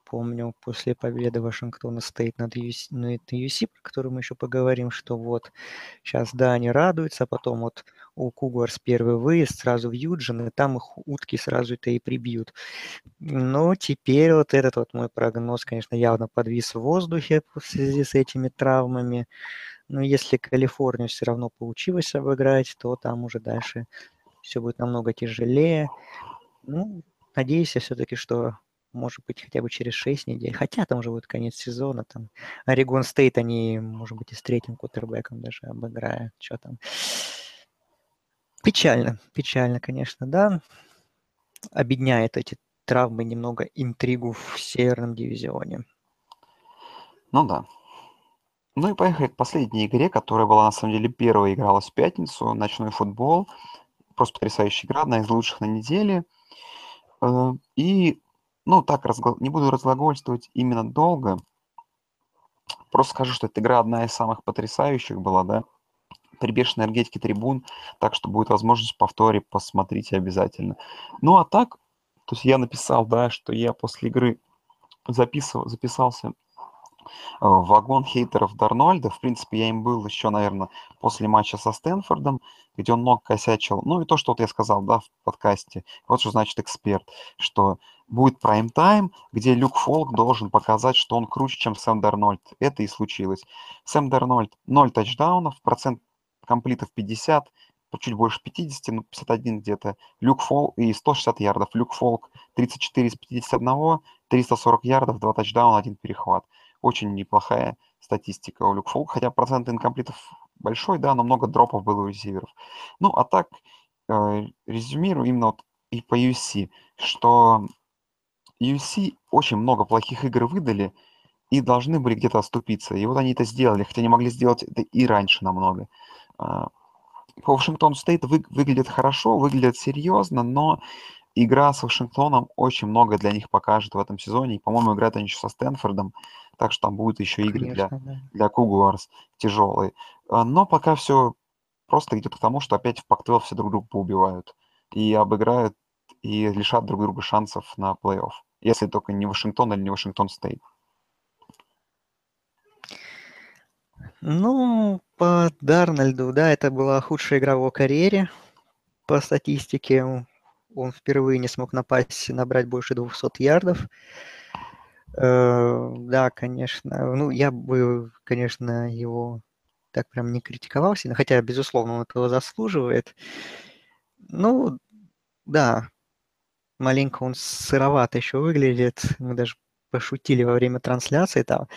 помню, после победы Вашингтона Стейт над UC, над UC, про которую мы еще поговорим, что вот сейчас, да, они радуются, а потом вот у Кугуарс первый выезд сразу в Юджин, и там их утки сразу это и прибьют. Но теперь вот этот вот мой прогноз, конечно, явно подвис в воздухе в связи с этими травмами. Но если Калифорнию все равно получилось обыграть, то там уже дальше все будет намного тяжелее. Ну, Надеюсь я все-таки, что может быть, хотя бы через 6 недель. Хотя там уже будет конец сезона. Там Орегон Стейт, они, может быть, и с третьим кутербеком даже обыграют. Что там? Печально, печально, конечно, да. Объединяет эти травмы немного интригу в северном дивизионе. Ну да. Ну и поехали к последней игре, которая была на самом деле первая, игралась в пятницу, ночной футбол. Просто потрясающая игра, одна из лучших на неделе – и, ну, так, разгла... не буду разглагольствовать именно долго. Просто скажу, что эта игра одна из самых потрясающих была, да. При бешеной энергетике трибун, так что будет возможность повторе, посмотрите обязательно. Ну, а так, то есть я написал, да, что я после игры записывал, записался Э, вагон хейтеров Дарнольда. В принципе, я им был еще, наверное, после матча со Стэнфордом, где он много косячил. Ну и то, что вот я сказал, да, в подкасте. Вот что значит эксперт, что будет прайм-тайм, где Люк Фолк должен показать, что он круче, чем Сэм Дарнольд. Это и случилось. Сэм Дарнольд 0 тачдаунов, процент комплитов 50, чуть больше 50, ну 51 где-то. Люк Фолк и 160 ярдов. Люк Фолк 34 из 51, 340 ярдов, 2 тачдауна, 1 перехват очень неплохая статистика у Люк Фолк, хотя процент инкомплитов большой, да, но много дропов было у ресиверов. Ну, а так, э, резюмирую именно вот и по USC, что USC очень много плохих игр выдали и должны были где-то оступиться. И вот они это сделали, хотя не могли сделать это и раньше намного. А, Вашингтон Стейт вы, выглядит хорошо, выглядит серьезно, но игра с Вашингтоном очень много для них покажет в этом сезоне. И, по-моему, играют они еще со Стэнфордом, так что там будут еще игры Конечно, для, да. для Кугуарс тяжелые. А, но пока все просто идет к тому, что опять в Пак-12 все друг друга поубивают и обыграют, и лишат друг друга шансов на плей-офф. Если только не Вашингтон или не Вашингтон Стейт. Ну, по Дарнольду, да, это была худшая игра в его карьере. По статистике он впервые не смог напасть, набрать больше 200 ярдов. Э, да, конечно. Ну, я бы, конечно, его так прям не критиковал сильно, хотя, безусловно, он этого заслуживает. Ну, да, маленько он сыровато еще выглядит. Мы даже пошутили во время трансляции, там,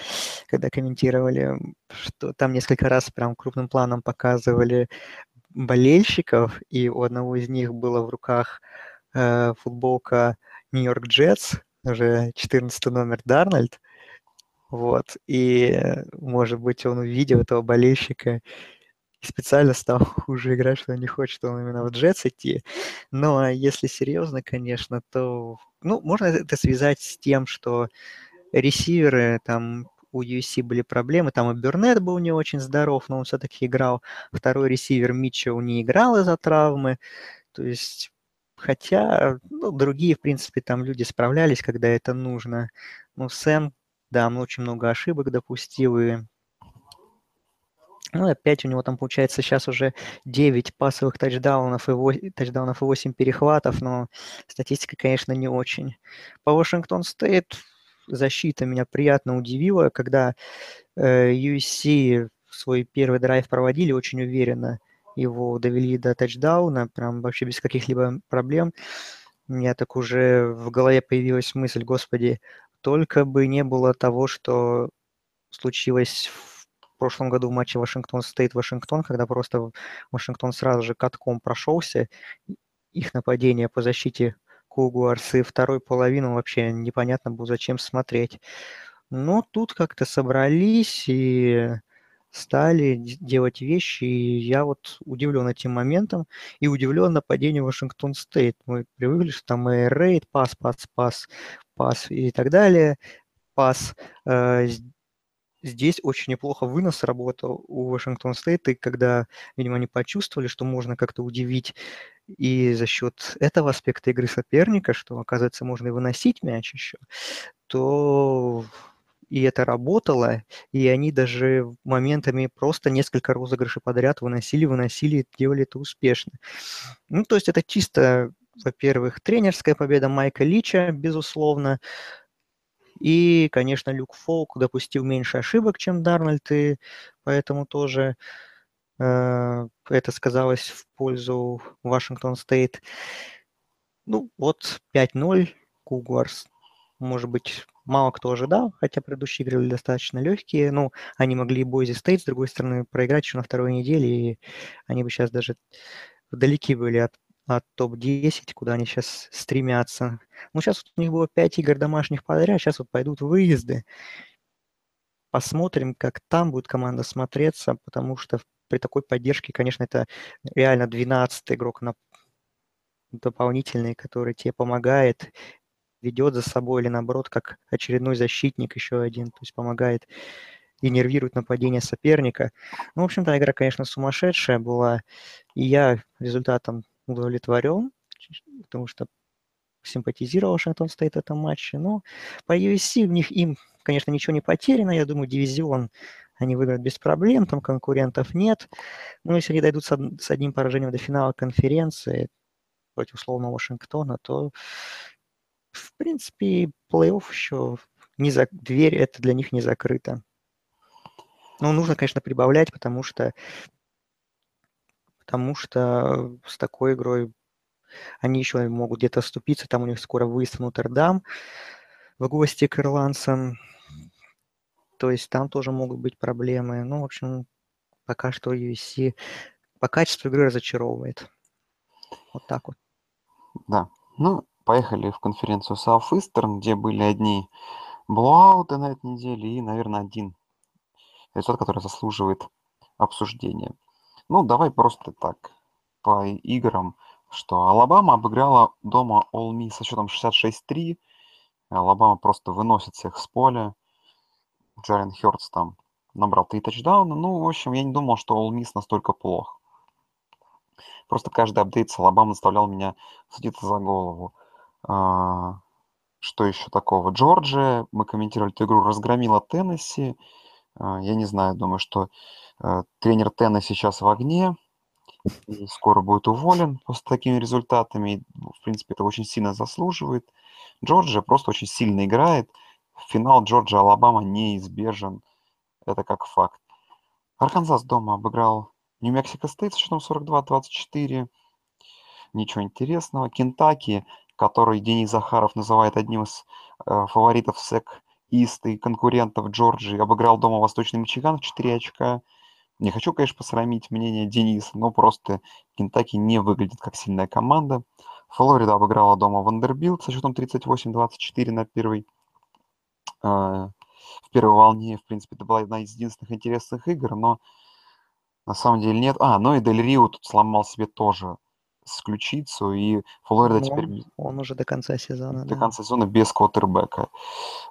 когда комментировали, что там несколько раз прям крупным планом показывали болельщиков, и у одного из них было в руках э, футболка Нью-Йорк Джетс, уже 14 номер Дарнольд, вот, и, может быть, он увидел этого болельщика и специально стал [laughs] хуже играть, что он не хочет он именно в Джетс идти. Но если серьезно, конечно, то, ну, можно это связать с тем, что ресиверы там у USC были проблемы, там и Бернет был не очень здоров, но он все-таки играл. Второй ресивер Митчелл не играл из-за травмы. То есть, хотя, ну, другие, в принципе, там люди справлялись, когда это нужно. Ну, Сэм, да, очень много ошибок допустил, и ну, опять у него там получается сейчас уже 9 пасовых тачдаунов и 8, тачдаунов и 8 перехватов, но статистика, конечно, не очень. По Вашингтон Стейт защита меня приятно удивила, когда э, USC свой первый драйв проводили очень уверенно, его довели до тачдауна, прям вообще без каких-либо проблем. У меня так уже в голове появилась мысль, господи, только бы не было того, что случилось в прошлом году в матче Вашингтон Стейт-Вашингтон, когда просто Вашингтон сразу же катком прошелся, их нападение по защите Кугуарс, и второй половину вообще непонятно было, зачем смотреть. Но тут как-то собрались и стали делать вещи, и я вот удивлен этим моментом, и удивлен нападением Вашингтон Стейт. Мы привыкли, что там air raid, пас, пас, пас, пас и так далее, пас. Э, здесь очень неплохо вынос работал у Вашингтон Стейт, и когда, видимо, они почувствовали, что можно как-то удивить и за счет этого аспекта игры соперника, что, оказывается, можно и выносить мяч еще, то и это работало, и они даже моментами просто несколько розыгрышей подряд выносили, выносили, делали это успешно. Ну, то есть это чисто, во-первых, тренерская победа Майка Лича, безусловно, и, конечно, Люк Фолк допустил меньше ошибок, чем Дарнольд, и поэтому тоже э, это сказалось в пользу Вашингтон Стейт. Ну, вот 5-0, Кугуарс, может быть, мало кто ожидал, хотя предыдущие игры были достаточно легкие. Ну, они могли и Бойзи Стейт, с другой стороны, проиграть еще на второй неделе, и они бы сейчас даже вдалеки были от от топ-10, куда они сейчас стремятся. Ну, сейчас вот у них было 5 игр домашних подряд, сейчас вот пойдут выезды. Посмотрим, как там будет команда смотреться, потому что при такой поддержке, конечно, это реально 12 игрок на дополнительный, который тебе помогает, ведет за собой или наоборот, как очередной защитник еще один, то есть помогает и нервирует нападение соперника. Ну, в общем-то, игра, конечно, сумасшедшая была, и я результатом удовлетворен, потому что симпатизировал Вашингтон Стейт в этом матче. Но по USC в них им, конечно, ничего не потеряно. Я думаю, дивизион они выиграют без проблем, там конкурентов нет. Но если они дойдут с одним поражением до финала конференции против условного Вашингтона, то, в принципе, плей-офф еще не за... дверь это для них не закрыта. Но нужно, конечно, прибавлять, потому что потому что с такой игрой они еще могут где-то оступиться, там у них скоро выезд в Нотр-Дам в гости к ирландцам, то есть там тоже могут быть проблемы. Ну, в общем, пока что USC по качеству игры разочаровывает. Вот так вот. Да. Ну, поехали в конференцию Southeastern, где были одни блоуты на этой неделе и, наверное, один результат, который заслуживает обсуждения. Ну, давай просто так, по играм, что Алабама обыграла дома Ole Miss со счетом 66-3. Алабама просто выносит всех с поля. Джейлен Хёртс там набрал три тачдауна. Ну, в общем, я не думал, что Ole Miss настолько плох. Просто каждый update с Алабама заставлял меня садиться за голову. А, что еще такого? Джорджия, мы комментировали эту игру, разгромила Теннесси. А, я не знаю, думаю, что а, тренер Теннесси сейчас в огне и скоро будет уволен после такими результатами. В принципе, это очень сильно заслуживает. Джорджия просто очень сильно играет. Финал Джорджия-Алабама неизбежен. Это как факт. Арканзас дома обыграл Нью-Мексико Стейт с счетом 42-24. Ничего интересного. Кентаки, который Денис Захаров называет одним из э, фаворитов СЭК Ист и конкурентов Джорджии, обыграл дома Восточный Мичиган в 4 очка. Не хочу, конечно, посрамить мнение Дениса, но просто Кентаки не выглядит как сильная команда. Флорида обыграла дома Вандербилт со счетом 38-24 на первой э, в первой волне, в принципе, это была одна из единственных интересных игр, но на самом деле нет. А, ну и Дель Рио тут сломал себе тоже с ключицу, и Флорида Ну, теперь Он уже до конца сезона, до да. конца сезона без квотербека.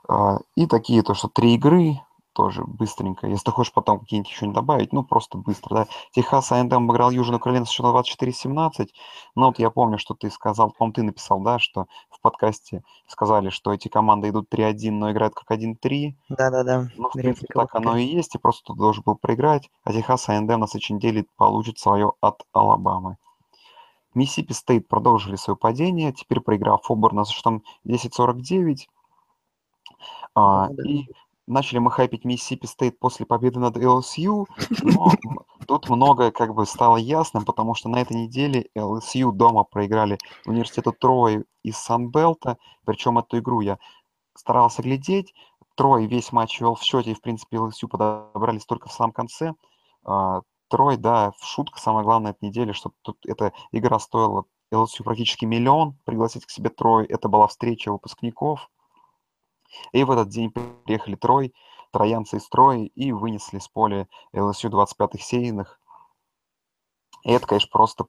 А, И такие, то, что три игры, тоже быстренько. Если ты хочешь потом какие-нибудь еще не добавить, ну, просто быстро, да. Техас А&М обыграл Южную Каролину с счетом 24-17. Ну, вот я помню, что ты сказал, по-моему, ты написал, да, что в подкасте сказали, что эти команды идут 3-1, но играют как 1-3. Да-да-да, Ну, в принципе, реплика так оно и есть, и просто тут должен был проиграть. А Техас А&М на следующей неделе получит свое от Алабамы. Миссисипи Стейт продолжили свое падение, теперь проиграв Оберну со счетом 10-49. А, и начали мы хайпить Миссисипи Стейт после победы над LSU, но тут многое как бы стало ясным, потому что на этой неделе LSU дома проиграли университету Трой из Санбелта, причем эту игру я старался глядеть. Трой весь матч вел в счете, и, в принципе, LSU подобрались только в самом конце. Трой, да, шутка самое главное этой недели, что тут эта игра стоила LSU практически миллион, пригласить к себе Трой. Это была встреча выпускников. И в этот день приехали Трой, троянцы из Трои, и вынесли с поля LSU 25-х сейных. И это, конечно, просто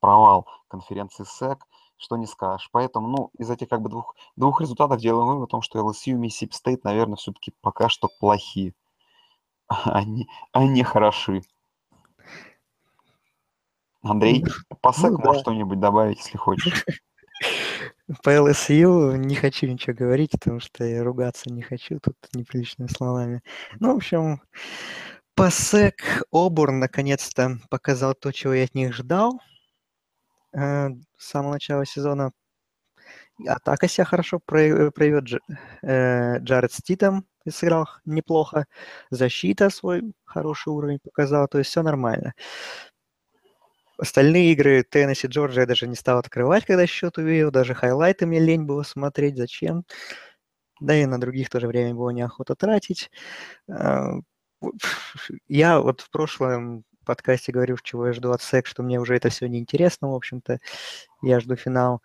провал конференции СЭК, что не скажешь. Поэтому, ну, из этих как бы двух, двух результатов делаем вывод о том, что LSU и Mississippi State, наверное, все-таки пока что плохи. [laughs] Они, они хороши. Андрей, по ну да. что-нибудь добавить, если хочешь. [laughs] По LSU не хочу ничего говорить, потому что я ругаться не хочу тут неприличными словами. Ну, в общем, по СЭК Обурн наконец-то показал то, чего я от них ждал э, с самого начала сезона. Атака себя хорошо прояв- проявит. Дж- э, Джаред Ститом сыграл неплохо. Защита свой хороший уровень показала. То есть все нормально. Остальные игры Теннесси, Джорджия я даже не стал открывать, когда счет увидел. Даже хайлайты мне лень было смотреть. Зачем? Да и на других тоже время было неохота тратить. А, [laughs] Я вот в прошлом подкасте говорил, чего я жду от СЭК, что мне уже это все неинтересно, в общем-то. Я жду финал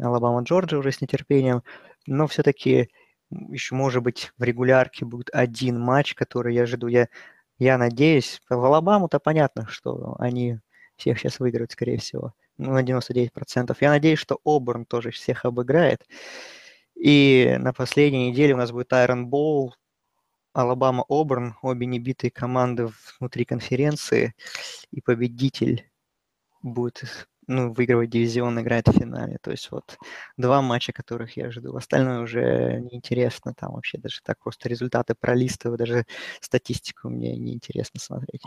Алабама Джорджия уже с нетерпением. Но все-таки еще, может быть, в регулярке будет один матч, который я жду. Я, я надеюсь, в Алабаму-то понятно, что они всех сейчас выиграют, скорее всего. Ну, на 99%. Я надеюсь, что Оберн тоже всех обыграет. И на последней неделе у нас будет Айрон Боул, Алабама Оберн, обе небитые команды внутри конференции, и победитель будет ну, выигрывать дивизион, играет в финале. То есть вот два матча, которых я жду. Остальное уже неинтересно. Там вообще даже так просто результаты пролистываю, даже статистику мне неинтересно смотреть.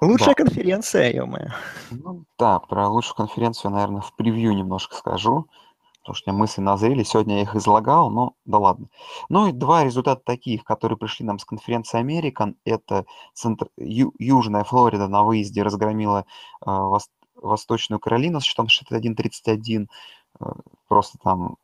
Лучшая Да. конференция, ё-моё. Ну да, про лучшую конференцию, наверное, в превью немножко скажу, потому что у меня мысли назрели. Сегодня я их излагал, но да ладно. Ну и два результата таких, которые пришли нам с конференции Американ. Это центр, Ю- Южная Флорида на выезде разгромила э, Вос- Восточную Каролину с счетом 61-31. Э, просто там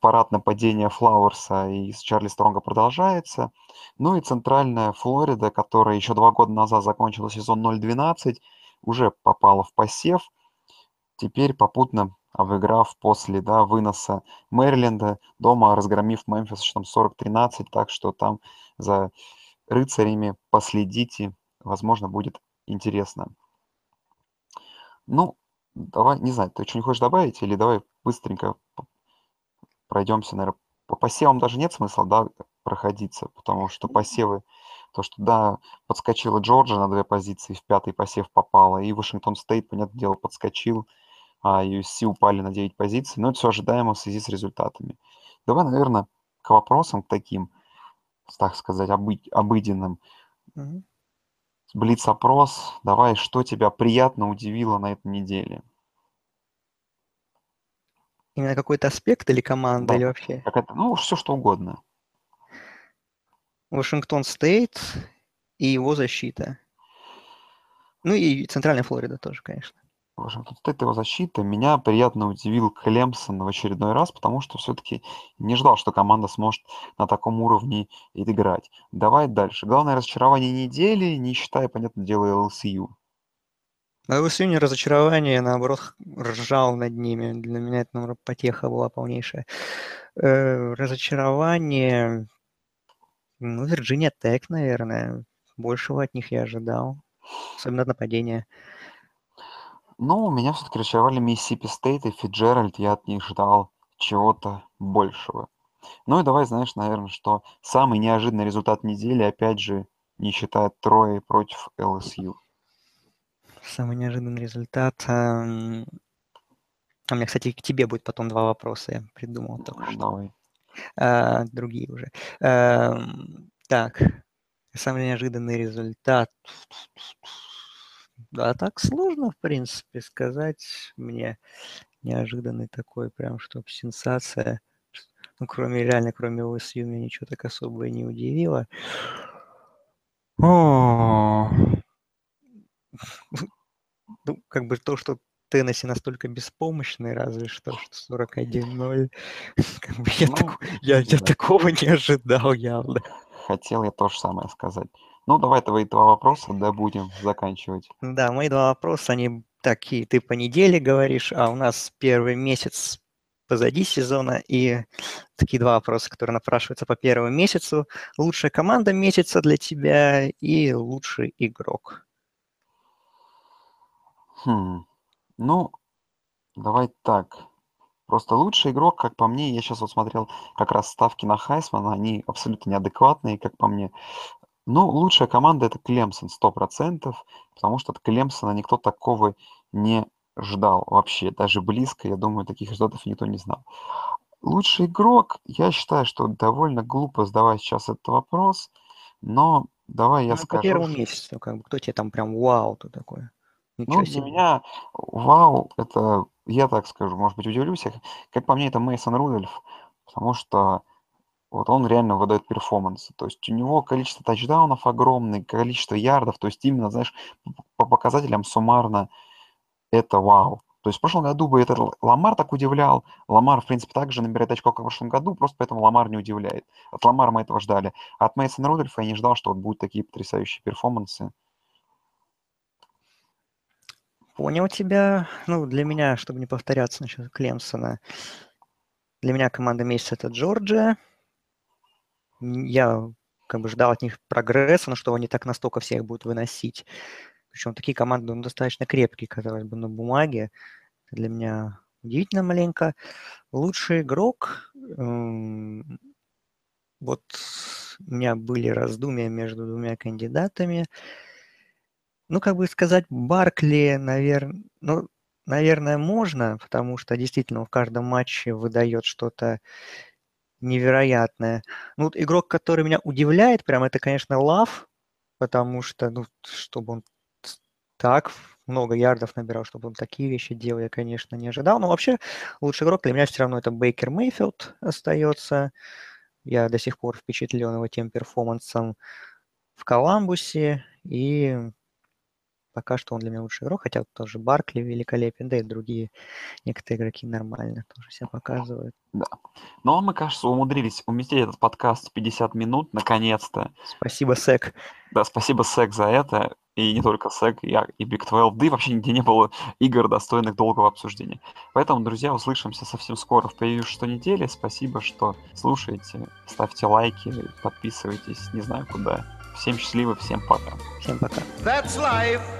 парад нападения Флауэрса и с Чарли Стронга продолжается. Ну и центральная Флорида, которая еще два года назад закончила сезон 0-12, уже попала в посев. Теперь попутно обыграв после да, выноса Мэриленда, дома разгромив Мемфис счетом 40-13, так что там за рыцарями последите, возможно, будет интересно. Ну, давай, не знаю, ты что-нибудь хочешь добавить или давай быстренько пройдемся, наверное, по посевам даже нет смысла, да, проходиться, потому что посевы, то, что, да, подскочила Джорджия на две позиции, в пятый посев попала, и Вашингтон Стейт, понятное дело, подскочил, а USC упали на 9 позиций, но это все ожидаемо в связи с результатами. Давай, наверное, к вопросам таким, так сказать, обы- обыденным. Мгм. Блиц-опрос. Давай, что тебя приятно удивило на этой неделе? Именно какой-то аспект или команда, Да, или вообще? ну, все что угодно. Вашингтон Стейт и его защита. Ну и Центральная Флорида тоже, конечно. Вашингтон Стейт, его защита. Меня приятно удивил Клемсон в очередной раз, потому что все-таки не ждал, что команда сможет на таком уровне играть. Давай дальше. Главное разочарование недели, не считая, понятное дело, LSU. А LSU не разочарование, наоборот, ржал над ними. Для меня это, наоборот, потеха была полнейшая. Э, разочарование, ну, Вирджиния Тек, наверное. Большего от них я ожидал. Особенно от нападения. Ну, меня все-таки разочаровали Миссисипи Стейт и Фицджеральд. Я от них ждал чего-то большего. Ну и давай, знаешь, наверное, что самый неожиданный результат недели, опять же, не считая Трои против LSU. Самый неожиданный результат. А у меня, кстати, к тебе будет потом два вопроса. Я придумал только Ну, что. давай. А, другие уже. Эм, Так, самый неожиданный результат. Да, так сложно, в принципе, сказать мне. Неожиданный такой, прям, чтоб сенсация. Ну, кроме, реально, кроме OSU, меня ничего так особо и не удивило. О, [laughs] Ну, как бы то, что Теннесси настолько беспомощный, разве что, что 41-0. [laughs] Как бы я, Ну, я, я да. такого не ожидал явно. Хотел я то же самое сказать. Ну, давай твои два вопроса, да будем заканчивать. Да, мои два вопроса, они такие, ты по неделе говоришь, а у нас первый месяц позади сезона, и такие два вопроса, которые напрашиваются по первому месяцу. Лучшая команда месяца для тебя и лучший игрок. Хм. Ну, давай так. Просто лучший игрок, как по мне, я сейчас вот смотрел как раз ставки на Хайсмана, они абсолютно неадекватные, как по мне. Ну, лучшая команда это Клемсон, 100%, потому что от Клемсона никто такого не ждал вообще, даже близко, я думаю, таких результатов никто не знал. Лучший игрок, я считаю, что довольно глупо задавать сейчас этот вопрос, но давай я Ну, по скажу, первому что- месяцу, как бы, кто тебе там прям вау, то такое? Ну, Ничего для себе. меня вау, это, я так скажу, может быть, удивлюсь, как по мне, это Мейсон Рудольф, потому что вот он реально выдает перформанс. То есть у него количество тачдаунов огромное, количество ярдов, то есть именно, знаешь, по показателям суммарно это вау. То есть в прошлом году бы этот Ламар так удивлял. Ламар, в принципе, также набирает очко, как в прошлом году, просто поэтому Ламар не удивляет. От Ламара мы этого ждали. А от Мейсона Рудольфа я не ждал, что вот будут такие потрясающие перформансы. Понял тебя. Ну, для меня, чтобы не повторяться насчет Клемсона, для меня команда месяца это Джорджия. Я как бы ждал от них прогресса, но что они так настолько всех будут выносить. Причем такие команды ну, достаточно крепкие, казалось бы, на бумаге. Для меня удивительно маленько. Лучший игрок. м, Вот у меня были раздумья между двумя кандидатами. Ну, как бы сказать, Баркли, наверное, ну, наверное, можно, потому что действительно в каждом матче выдает что-то невероятное. Ну, вот игрок, который меня удивляет, прям это, конечно, Лав, потому что, ну, чтобы он так много ярдов набирал, чтобы он такие вещи делал, я, конечно, не ожидал. Но вообще лучший игрок для меня все равно это Бейкер Мейфилд остается. Я до сих пор впечатлен его тем перформансом в Коламбусе. И пока что он для меня лучший игрок, хотя тоже Баркли великолепен, да и другие некоторые игроки нормально тоже себя показывают. Да. Ну, а мы, кажется, умудрились уместить этот подкаст в 50 минут, наконец-то. Спасибо, Сек. Да, спасибо, Сек, за это. И не только Сек, и, и Big 12, да и вообще нигде не было игр, достойных долгого обсуждения. Поэтому, друзья, услышимся совсем скоро в превью недели. Спасибо, что слушаете. Ставьте лайки, подписывайтесь, не знаю куда. Всем счастливо, всем пока. Всем пока. That's life.